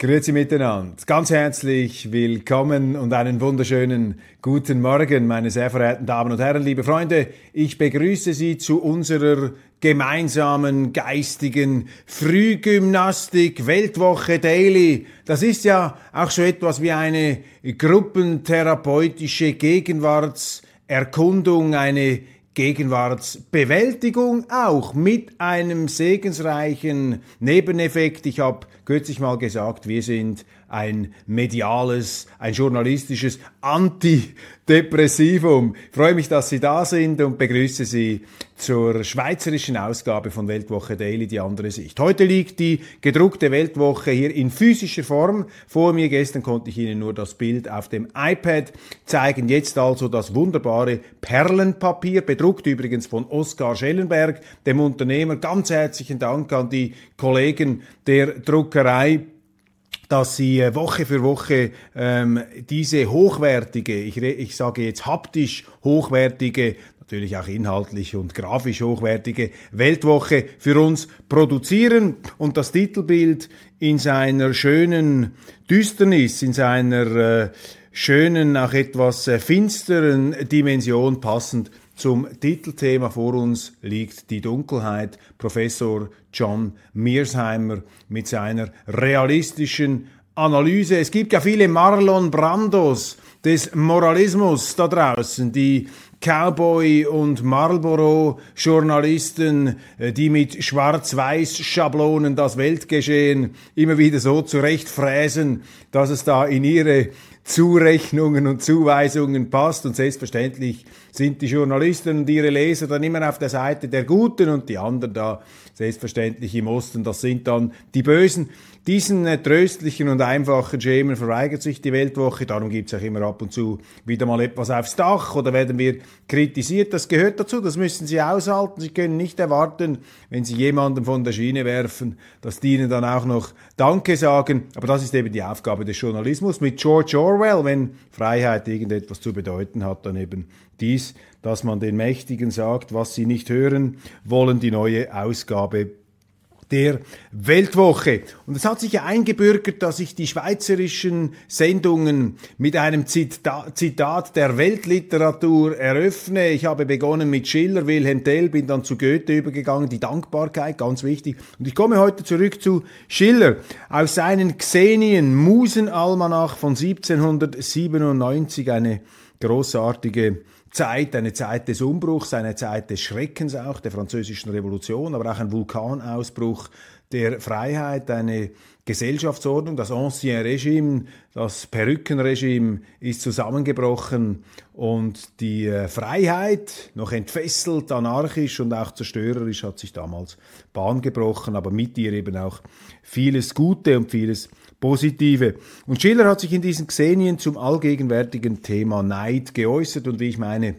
Grüezi miteinander. Ganz herzlich willkommen und einen wunderschönen guten Morgen, meine sehr verehrten Damen und Herren, liebe Freunde. Ich begrüße Sie zu unserer gemeinsamen geistigen Frühgymnastik Weltwoche Daily. Das ist ja auch so etwas wie eine gruppentherapeutische Gegenwartserkundung, eine Gegenwartsbewältigung auch mit einem segensreichen Nebeneffekt. Ich habe kürzlich mal gesagt, wir sind ein mediales, ein journalistisches Antidepressivum. Ich freue mich, dass Sie da sind und begrüße Sie zur schweizerischen Ausgabe von Weltwoche Daily, die andere Sicht. Heute liegt die gedruckte Weltwoche hier in physischer Form vor mir. Gestern konnte ich Ihnen nur das Bild auf dem iPad zeigen. Jetzt also das wunderbare Perlenpapier, bedruckt übrigens von Oskar Schellenberg, dem Unternehmer. Ganz herzlichen Dank an die Kollegen der Druckerei dass sie äh, Woche für Woche ähm, diese hochwertige, ich, ich sage jetzt haptisch hochwertige natürlich auch inhaltlich und grafisch hochwertige Weltwoche für uns produzieren und das Titelbild in seiner schönen Düsternis, in seiner äh, schönen, auch etwas äh, finsteren Dimension passend zum Titelthema vor uns liegt die Dunkelheit. Professor John Mearsheimer mit seiner realistischen Analyse. Es gibt ja viele Marlon Brandos des Moralismus da draußen, die Cowboy- und Marlboro-Journalisten, äh, die mit Schwarz-Weiß-Schablonen das Weltgeschehen immer wieder so zurechtfräsen, dass es da in ihre Zurechnungen und Zuweisungen passt. Und selbstverständlich sind die Journalisten und ihre Leser dann immer auf der Seite der Guten und die anderen da selbstverständlich im Osten, das sind dann die Bösen. Diesen äh, tröstlichen und einfachen Schemen verweigert sich die Weltwoche. Darum gibt es auch immer ab und zu wieder mal etwas aufs Dach oder werden wir kritisiert. Das gehört dazu, das müssen Sie aushalten. Sie können nicht erwarten, wenn Sie jemanden von der Schiene werfen, dass die Ihnen dann auch noch Danke sagen. Aber das ist eben die Aufgabe des Journalismus. Mit George Orwell, wenn Freiheit irgendetwas zu bedeuten hat, dann eben dies, dass man den Mächtigen sagt, was sie nicht hören wollen, die neue Ausgabe der Weltwoche. Und es hat sich ja eingebürgert, dass ich die schweizerischen Sendungen mit einem Zitat der Weltliteratur eröffne. Ich habe begonnen mit Schiller, Wilhelm Tell, bin dann zu Goethe übergegangen, die Dankbarkeit, ganz wichtig. Und ich komme heute zurück zu Schiller. Aus seinen Xenien, Musenalmanach von 1797, eine großartige Zeit, eine Zeit des Umbruchs, eine Zeit des Schreckens auch, der französischen Revolution, aber auch ein Vulkanausbruch der Freiheit, eine Gesellschaftsordnung, das Ancien Regime, das Perückenregime ist zusammengebrochen und die äh, Freiheit, noch entfesselt, anarchisch und auch zerstörerisch, hat sich damals Bahn gebrochen, aber mit ihr eben auch vieles Gute und vieles Positive. Und Schiller hat sich in diesen Xenien zum allgegenwärtigen Thema Neid geäußert und wie ich meine,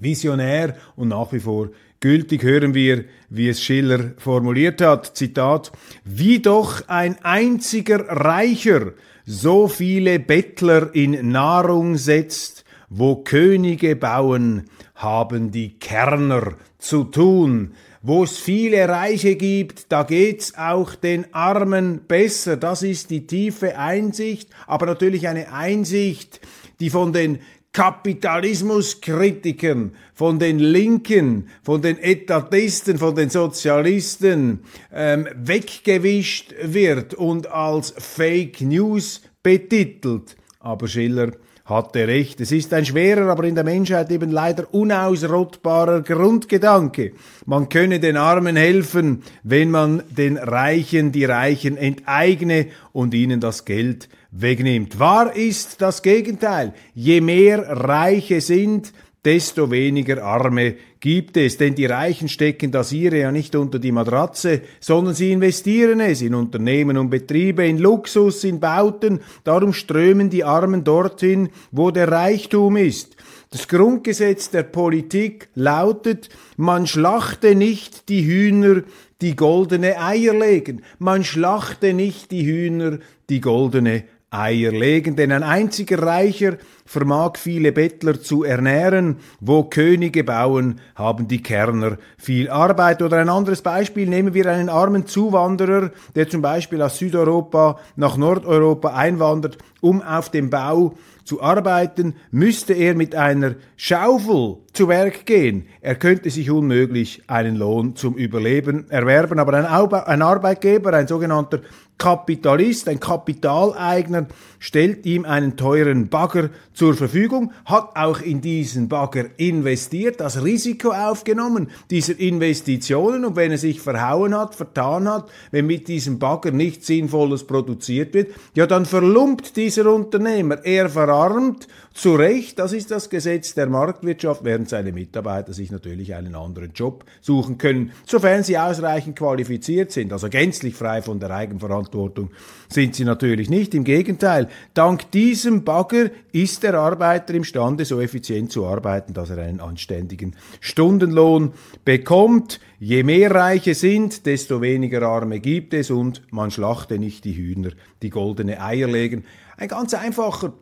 visionär und nach wie vor gültig hören wir, wie es Schiller formuliert hat. Zitat, wie doch ein einziger Reicher so viele Bettler in Nahrung setzt, wo Könige bauen, haben die Kerner zu tun. Wo es viele Reiche gibt, da geht's auch den Armen besser. Das ist die tiefe Einsicht, aber natürlich eine Einsicht, die von den Kapitalismuskritikern, von den Linken, von den Etatisten, von den Sozialisten ähm, weggewischt wird und als Fake News betitelt. Aber Schiller hatte recht. Es ist ein schwerer, aber in der Menschheit eben leider unausrottbarer Grundgedanke. Man könne den Armen helfen, wenn man den Reichen die Reichen enteigne und ihnen das Geld wegnimmt. Wahr ist das Gegenteil. Je mehr Reiche sind, desto weniger Arme gibt es. Denn die Reichen stecken das ihre ja nicht unter die Matratze, sondern sie investieren es in Unternehmen und Betriebe, in Luxus, in Bauten. Darum strömen die Armen dorthin, wo der Reichtum ist. Das Grundgesetz der Politik lautet, man schlachte nicht die Hühner, die goldene Eier legen. Man schlachte nicht die Hühner, die goldene Eier legen, denn ein einziger Reicher vermag viele Bettler zu ernähren, wo Könige bauen, haben die Kerner viel Arbeit. Oder ein anderes Beispiel, nehmen wir einen armen Zuwanderer, der zum Beispiel aus Südeuropa nach Nordeuropa einwandert, um auf dem Bau zu arbeiten, müsste er mit einer Schaufel zu Werk gehen. Er könnte sich unmöglich einen Lohn zum Überleben erwerben, aber ein, Arbeitgeber, ein sogenannter Kapitalist, ein Kapitaleigner, stellt ihm einen teuren Bagger zur Verfügung, hat auch in diesen Bagger investiert, das Risiko aufgenommen dieser Investitionen und wenn er sich verhauen hat, vertan hat, wenn mit diesem Bagger nichts Sinnvolles produziert wird, ja dann verlumpt dieser Unternehmer, er verarmt zu Recht, das ist das Gesetz der Marktwirtschaft, während seine Mitarbeiter sich natürlich einen anderen Job suchen können, sofern sie ausreichend qualifiziert sind, also gänzlich frei von der Eigenverantwortung sind sie natürlich nicht. Im Gegenteil, dank diesem Bagger ist der Arbeiter imstande, so effizient zu arbeiten, dass er einen anständigen Stundenlohn bekommt. Je mehr Reiche sind, desto weniger Arme gibt es und man schlachte nicht die Hühner, die goldene Eier legen. Ein ganz einfacher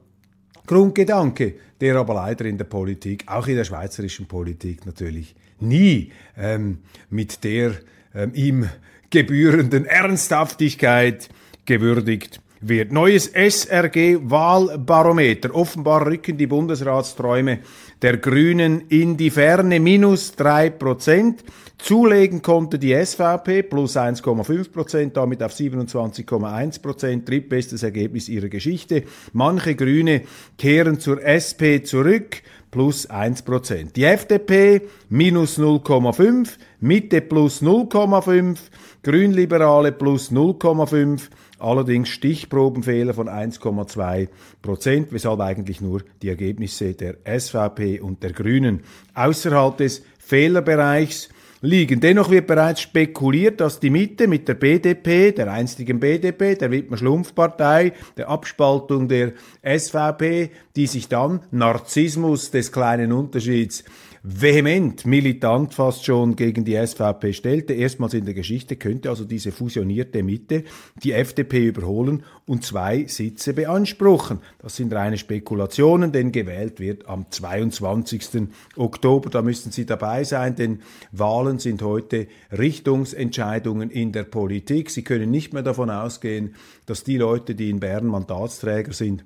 Grundgedanke, der aber leider in der Politik, auch in der schweizerischen Politik natürlich nie ähm, mit der ähm, ihm gebührenden Ernsthaftigkeit gewürdigt wird. Neues SRG-Wahlbarometer. Offenbar rücken die Bundesratsträume der Grünen in die Ferne. Minus drei Prozent. Zulegen konnte die SVP plus 1,5 Prozent, damit auf 27,1 Prozent, drittbestes Ergebnis ihrer Geschichte. Manche Grüne kehren zur SP zurück, plus 1 Prozent. Die FDP minus 0,5, Mitte plus 0,5, Grünliberale plus 0,5, allerdings Stichprobenfehler von 1,2 Prozent, weshalb eigentlich nur die Ergebnisse der SVP und der Grünen außerhalb des Fehlerbereichs liegen. Dennoch wird bereits spekuliert, dass die Mitte mit der BDP, der einstigen BDP, der Wittmer-Schlumpf-Partei, der Abspaltung der SVP, die sich dann Narzissmus des kleinen Unterschieds vehement, militant fast schon gegen die SVP stellte. Erstmals in der Geschichte könnte also diese fusionierte Mitte die FDP überholen und zwei Sitze beanspruchen. Das sind reine Spekulationen, denn gewählt wird am 22. Oktober. Da müssen Sie dabei sein, denn Wahlen sind heute Richtungsentscheidungen in der Politik. Sie können nicht mehr davon ausgehen, dass die Leute, die in Bern Mandatsträger sind,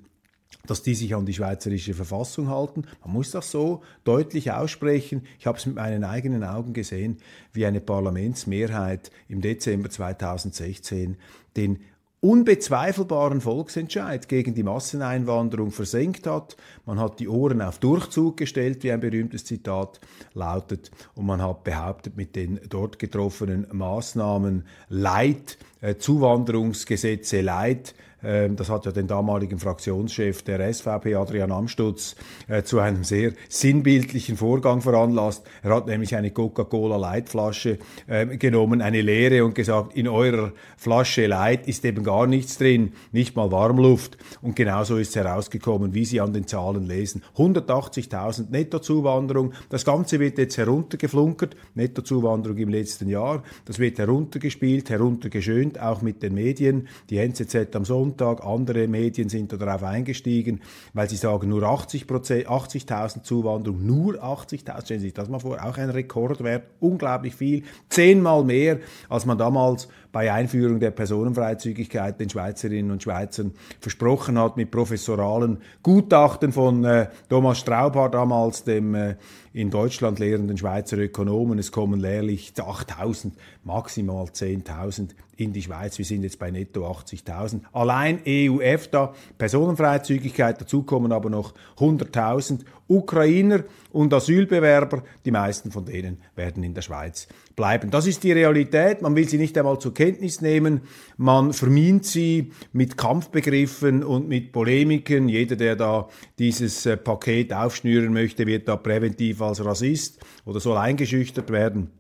dass die sich an die schweizerische Verfassung halten. Man muss das so deutlich aussprechen. Ich habe es mit meinen eigenen Augen gesehen, wie eine Parlamentsmehrheit im Dezember 2016 den unbezweifelbaren Volksentscheid gegen die Masseneinwanderung versenkt hat. Man hat die Ohren auf Durchzug gestellt, wie ein berühmtes Zitat lautet, und man hat behauptet, mit den dort getroffenen Maßnahmen Leid, äh, Zuwanderungsgesetze Leid, das hat ja den damaligen Fraktionschef der SVP, Adrian Amstutz, äh, zu einem sehr sinnbildlichen Vorgang veranlasst. Er hat nämlich eine Coca-Cola Leitflasche ähm, genommen, eine leere und gesagt, in eurer Flasche Light ist eben gar nichts drin, nicht mal Warmluft. Und genauso ist es herausgekommen, wie Sie an den Zahlen lesen. 180.000 Nettozuwanderung. Das Ganze wird jetzt heruntergeflunkert. Nettozuwanderung im letzten Jahr. Das wird heruntergespielt, heruntergeschönt, auch mit den Medien. Die NZZ am Sonntag Sonntag. Andere Medien sind darauf eingestiegen, weil sie sagen, nur 80 80.000 Zuwanderung, nur 80.000. Stellen Sie sich das mal vor, auch ein Rekordwert, unglaublich viel, zehnmal mehr, als man damals bei Einführung der Personenfreizügigkeit den Schweizerinnen und Schweizern versprochen hat, mit professoralen Gutachten von äh, Thomas Straubhaar damals, dem äh, in Deutschland lehrenden Schweizer Ökonomen. Es kommen lehrlich 8.000, maximal 10.000 in die Schweiz. Wir sind jetzt bei netto 80.000. Allein EU-EFTA, Personenfreizügigkeit, dazu kommen aber noch 100.000 Ukrainer und Asylbewerber. Die meisten von denen werden in der Schweiz bleiben. Das ist die Realität. Man will sie nicht einmal zur Kenntnis nehmen. Man vermint sie mit Kampfbegriffen und mit Polemiken. Jeder, der da dieses äh, Paket aufschnüren möchte, wird da präventiv als Rassist oder soll eingeschüchtert werden.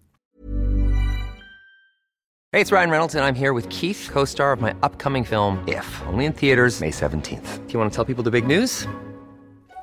Hey, it's Ryan Reynolds and I'm here with Keith, co-star of my upcoming film If, only in theaters May 17th. Do you want to tell people the big news?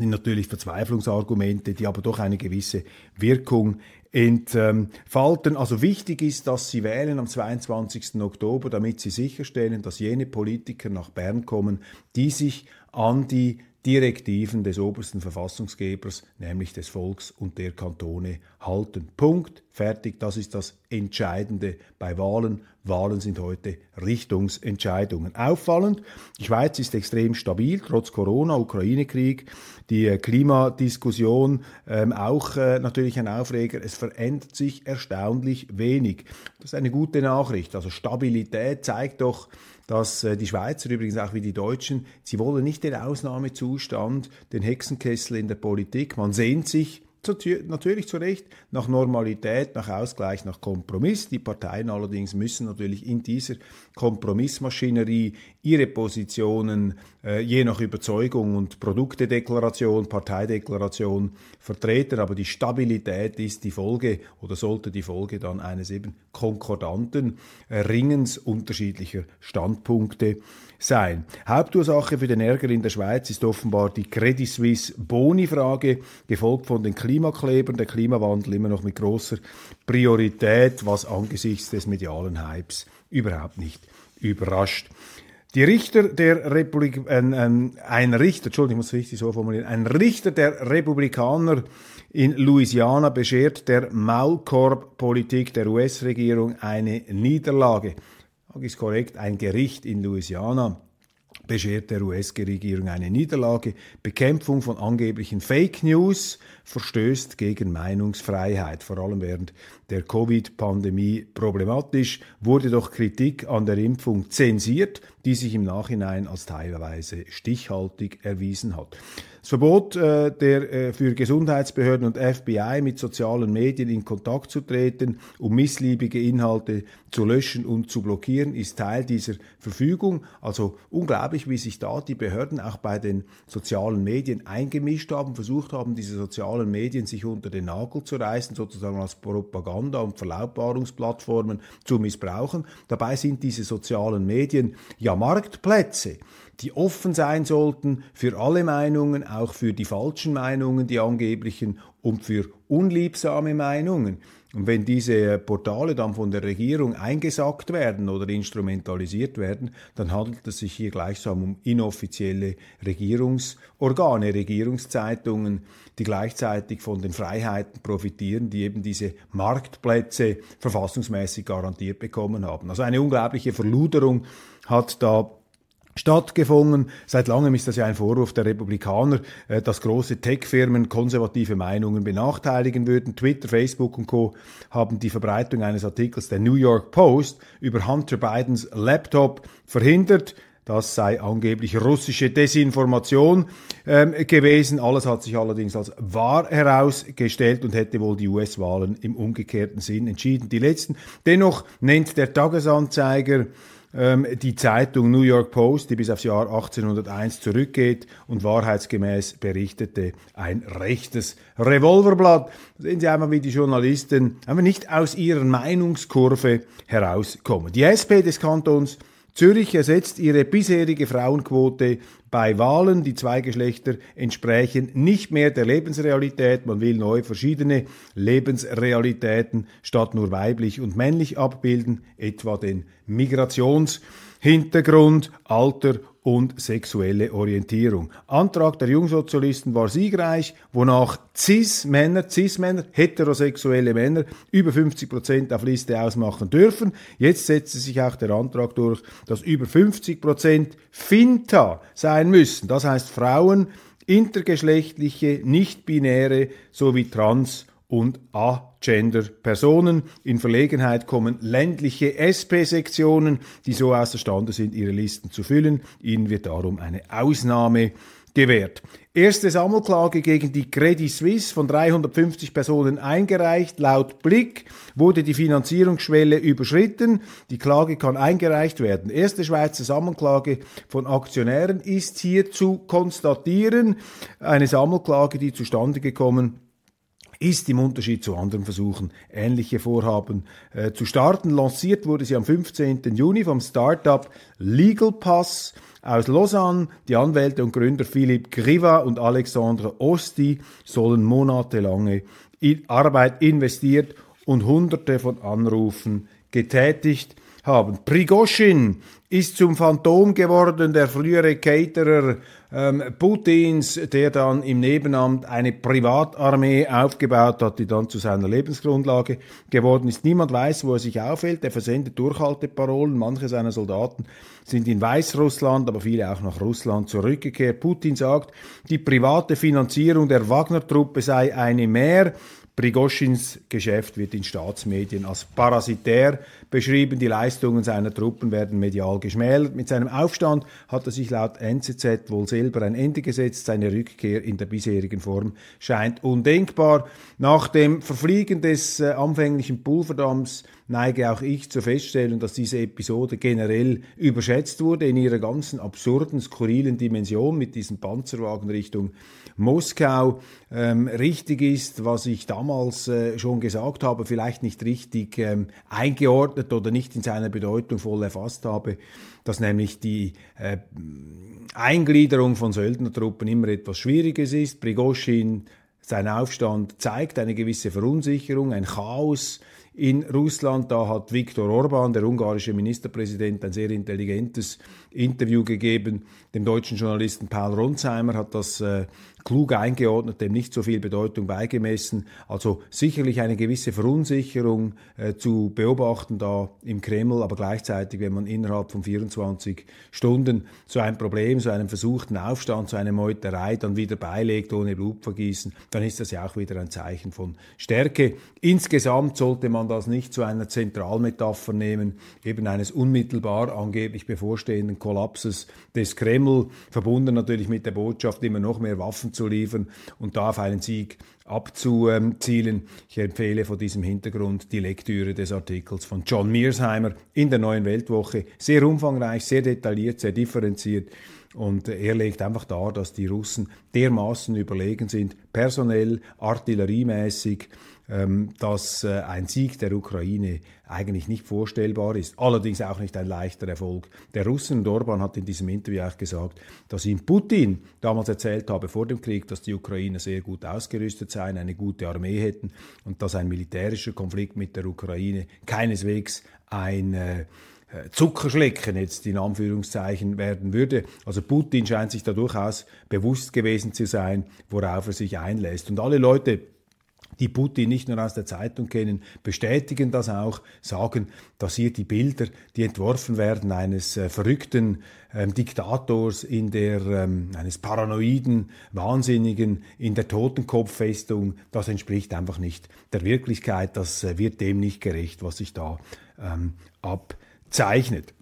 Sind natürlich Verzweiflungsargumente, die aber doch eine gewisse Wirkung entfalten. Also wichtig ist, dass Sie wählen am 22. Oktober, damit Sie sicherstellen, dass jene Politiker nach Bern kommen, die sich an die Direktiven des obersten Verfassungsgebers, nämlich des Volks und der Kantone, halten. Punkt. Fertig. Das ist das Entscheidende bei Wahlen. Wahlen sind heute Richtungsentscheidungen. Auffallend, die Schweiz ist extrem stabil, trotz Corona, Ukraine-Krieg, die äh, Klimadiskussion ähm, auch äh, natürlich ein Aufreger. Es verändert sich erstaunlich wenig. Das ist eine gute Nachricht. Also Stabilität zeigt doch, dass äh, die Schweizer, übrigens auch wie die Deutschen, sie wollen nicht den Ausnahmezustand, den Hexenkessel in der Politik. Man sehnt sich natürlich zu Recht nach Normalität, nach Ausgleich, nach Kompromiss. Die Parteien allerdings müssen natürlich in dieser Kompromissmaschinerie ihre Positionen äh, je nach Überzeugung und Produktedeklaration, Parteideklaration vertreten. Aber die Stabilität ist die Folge oder sollte die Folge dann eines eben konkordanten Ringens unterschiedlicher Standpunkte sein. Hauptursache für den Ärger in der Schweiz ist offenbar die Credit Suisse Boni-Frage, gefolgt von den Klimaklebern, der Klimawandel immer noch mit großer Priorität, was angesichts des medialen Hypes überhaupt nicht überrascht. Die Richter der Republik, äh, äh, ein Richter, Entschuldigung, ich muss richtig so formulieren, ein Richter der Republikaner in Louisiana beschert der Maulkorb-Politik der US-Regierung eine Niederlage. Das ist korrekt, ein Gericht in Louisiana beschert der US-Regierung eine Niederlage. Bekämpfung von angeblichen Fake News verstößt gegen Meinungsfreiheit, vor allem während der Covid-Pandemie problematisch, wurde doch Kritik an der Impfung zensiert, die sich im Nachhinein als teilweise stichhaltig erwiesen hat. Das Verbot äh, der, äh, für Gesundheitsbehörden und FBI mit sozialen Medien in Kontakt zu treten, um missliebige Inhalte zu löschen und zu blockieren, ist Teil dieser Verfügung. Also unglaublich, wie sich da die Behörden auch bei den sozialen Medien eingemischt haben, versucht haben, diese sozialen Medien sich unter den Nagel zu reißen, sozusagen als Propaganda- und Verlautbarungsplattformen zu missbrauchen. Dabei sind diese sozialen Medien ja Marktplätze die offen sein sollten für alle Meinungen, auch für die falschen Meinungen, die angeblichen und für unliebsame Meinungen. Und wenn diese Portale dann von der Regierung eingesackt werden oder instrumentalisiert werden, dann handelt es sich hier gleichsam um inoffizielle Regierungsorgane, Regierungszeitungen, die gleichzeitig von den Freiheiten profitieren, die eben diese Marktplätze verfassungsmäßig garantiert bekommen haben. Also eine unglaubliche Verluderung hat da stattgefunden. Seit langem ist das ja ein Vorwurf der Republikaner, äh, dass große Tech-Firmen konservative Meinungen benachteiligen würden. Twitter, Facebook und Co. haben die Verbreitung eines Artikels der New York Post über Hunter Bidens Laptop verhindert. Das sei angeblich russische Desinformation ähm, gewesen. Alles hat sich allerdings als wahr herausgestellt und hätte wohl die US-Wahlen im umgekehrten Sinn entschieden. Die letzten. Dennoch nennt der Tagesanzeiger ähm, die Zeitung New York Post, die bis aufs Jahr 1801 zurückgeht und wahrheitsgemäß berichtete, ein rechtes Revolverblatt. Sehen Sie einmal, wie die Journalisten einfach nicht aus ihrer Meinungskurve herauskommen. Die SP des Kantons Zürich ersetzt ihre bisherige Frauenquote bei Wahlen. Die zwei Geschlechter entsprechen nicht mehr der Lebensrealität. Man will neu verschiedene Lebensrealitäten statt nur weiblich und männlich abbilden, etwa den Migrationshintergrund, Alter und sexuelle Orientierung. Antrag der Jungsozialisten war siegreich, wonach Cis-Männer, Cis-Männer, heterosexuelle Männer über 50 Prozent auf Liste ausmachen dürfen. Jetzt setzte sich auch der Antrag durch, dass über 50 Prozent Finta sein müssen. Das heißt Frauen, intergeschlechtliche, nicht-binäre sowie trans- und A-Gender-Personen. In Verlegenheit kommen ländliche SP-Sektionen, die so außerstande sind, ihre Listen zu füllen. Ihnen wird darum eine Ausnahme gewährt. Erste Sammelklage gegen die Credit Suisse von 350 Personen eingereicht. Laut Blick wurde die Finanzierungsschwelle überschritten. Die Klage kann eingereicht werden. Erste Schweizer Sammelklage von Aktionären ist hier zu konstatieren. Eine Sammelklage, die zustande gekommen ist im Unterschied zu anderen Versuchen, ähnliche Vorhaben äh, zu starten. Lanciert wurde sie am 15. Juni vom Startup Legal Pass aus Lausanne. Die Anwälte und Gründer Philipp Griva und Alexandre Osti sollen monatelange Arbeit investiert und hunderte von Anrufen getätigt haben. Prigoschin ist zum Phantom geworden, der frühere Caterer ähm, Putins, der dann im Nebenamt eine Privatarmee aufgebaut hat, die dann zu seiner Lebensgrundlage geworden ist. Niemand weiß, wo er sich aufhält. Er versendet Durchhalteparolen. Manche seiner Soldaten sind in Weißrussland, aber viele auch nach Russland zurückgekehrt. Putin sagt, die private Finanzierung der Wagner-Truppe sei eine mehr. Prigoschins Geschäft wird in Staatsmedien als parasitär beschrieben. Die Leistungen seiner Truppen werden medial geschmälert. Mit seinem Aufstand hat er sich laut NZZ wohl selber ein Ende gesetzt. Seine Rückkehr in der bisherigen Form scheint undenkbar. Nach dem Verfliegen des äh, anfänglichen Pulverdamms neige auch ich zur Feststellung, dass diese Episode generell überschätzt wurde in ihrer ganzen absurden, skurrilen Dimension mit diesem Panzerwagen Richtung Moskau ähm, richtig ist, was ich damals äh, schon gesagt habe, vielleicht nicht richtig ähm, eingeordnet oder nicht in seiner Bedeutung voll erfasst habe, dass nämlich die äh, Eingliederung von Söldnertruppen immer etwas Schwieriges ist. Prigoschin, sein Aufstand zeigt eine gewisse Verunsicherung, ein Chaos, in Russland. Da hat Viktor Orban, der ungarische Ministerpräsident, ein sehr intelligentes Interview gegeben. Dem deutschen Journalisten Paul Ronsheimer hat das äh, klug eingeordnet, dem nicht so viel Bedeutung beigemessen. Also sicherlich eine gewisse Verunsicherung äh, zu beobachten da im Kreml, aber gleichzeitig, wenn man innerhalb von 24 Stunden so ein Problem, so einen versuchten Aufstand, so eine Meuterei dann wieder beilegt ohne Blutvergießen, dann ist das ja auch wieder ein Zeichen von Stärke. Insgesamt sollte man das nicht zu einer Zentralmetapher nehmen, eben eines unmittelbar angeblich bevorstehenden Kollapses des Kreml, verbunden natürlich mit der Botschaft, immer noch mehr Waffen zu liefern und da auf einen Sieg abzuzielen. Ich empfehle vor diesem Hintergrund die Lektüre des Artikels von John Mearsheimer in der Neuen Weltwoche. Sehr umfangreich, sehr detailliert, sehr differenziert. Und er legt einfach dar, dass die Russen dermaßen überlegen sind, personell, artilleriemäßig, dass äh, ein Sieg der Ukraine eigentlich nicht vorstellbar ist. Allerdings auch nicht ein leichter Erfolg der Russen. Und Orban hat in diesem Interview auch gesagt, dass ihm Putin damals erzählt habe vor dem Krieg, dass die Ukrainer sehr gut ausgerüstet seien, eine gute Armee hätten und dass ein militärischer Konflikt mit der Ukraine keineswegs ein äh, Zuckerschlecken jetzt in Anführungszeichen werden würde. Also Putin scheint sich da durchaus bewusst gewesen zu sein, worauf er sich einlässt. Und alle Leute, die Putin nicht nur aus der Zeitung kennen, bestätigen das auch, sagen, dass hier die Bilder, die entworfen werden, eines äh, verrückten ähm, Diktators in der, ähm, eines paranoiden, Wahnsinnigen in der Totenkopffestung, das entspricht einfach nicht der Wirklichkeit, das äh, wird dem nicht gerecht, was sich da ähm, abzeichnet.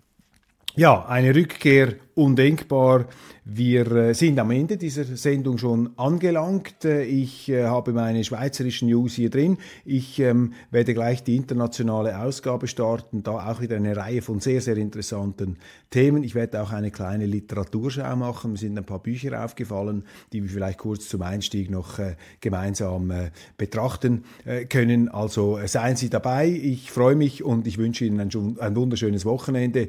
Ja, eine Rückkehr undenkbar. Wir äh, sind am Ende dieser Sendung schon angelangt. Äh, ich äh, habe meine schweizerischen News hier drin. Ich ähm, werde gleich die internationale Ausgabe starten, da auch wieder eine Reihe von sehr, sehr interessanten Themen. Ich werde auch eine kleine Literaturschau machen. Mir sind ein paar Bücher aufgefallen, die wir vielleicht kurz zum Einstieg noch gemeinsam betrachten können. Also seien Sie dabei. Ich freue mich und ich wünsche Ihnen ein, ein wunderschönes Wochenende,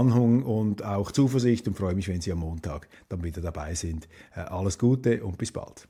Entspannung und auch Zuversicht und freue mich, wenn Sie am Montag dann wieder dabei sind. Alles Gute und bis bald.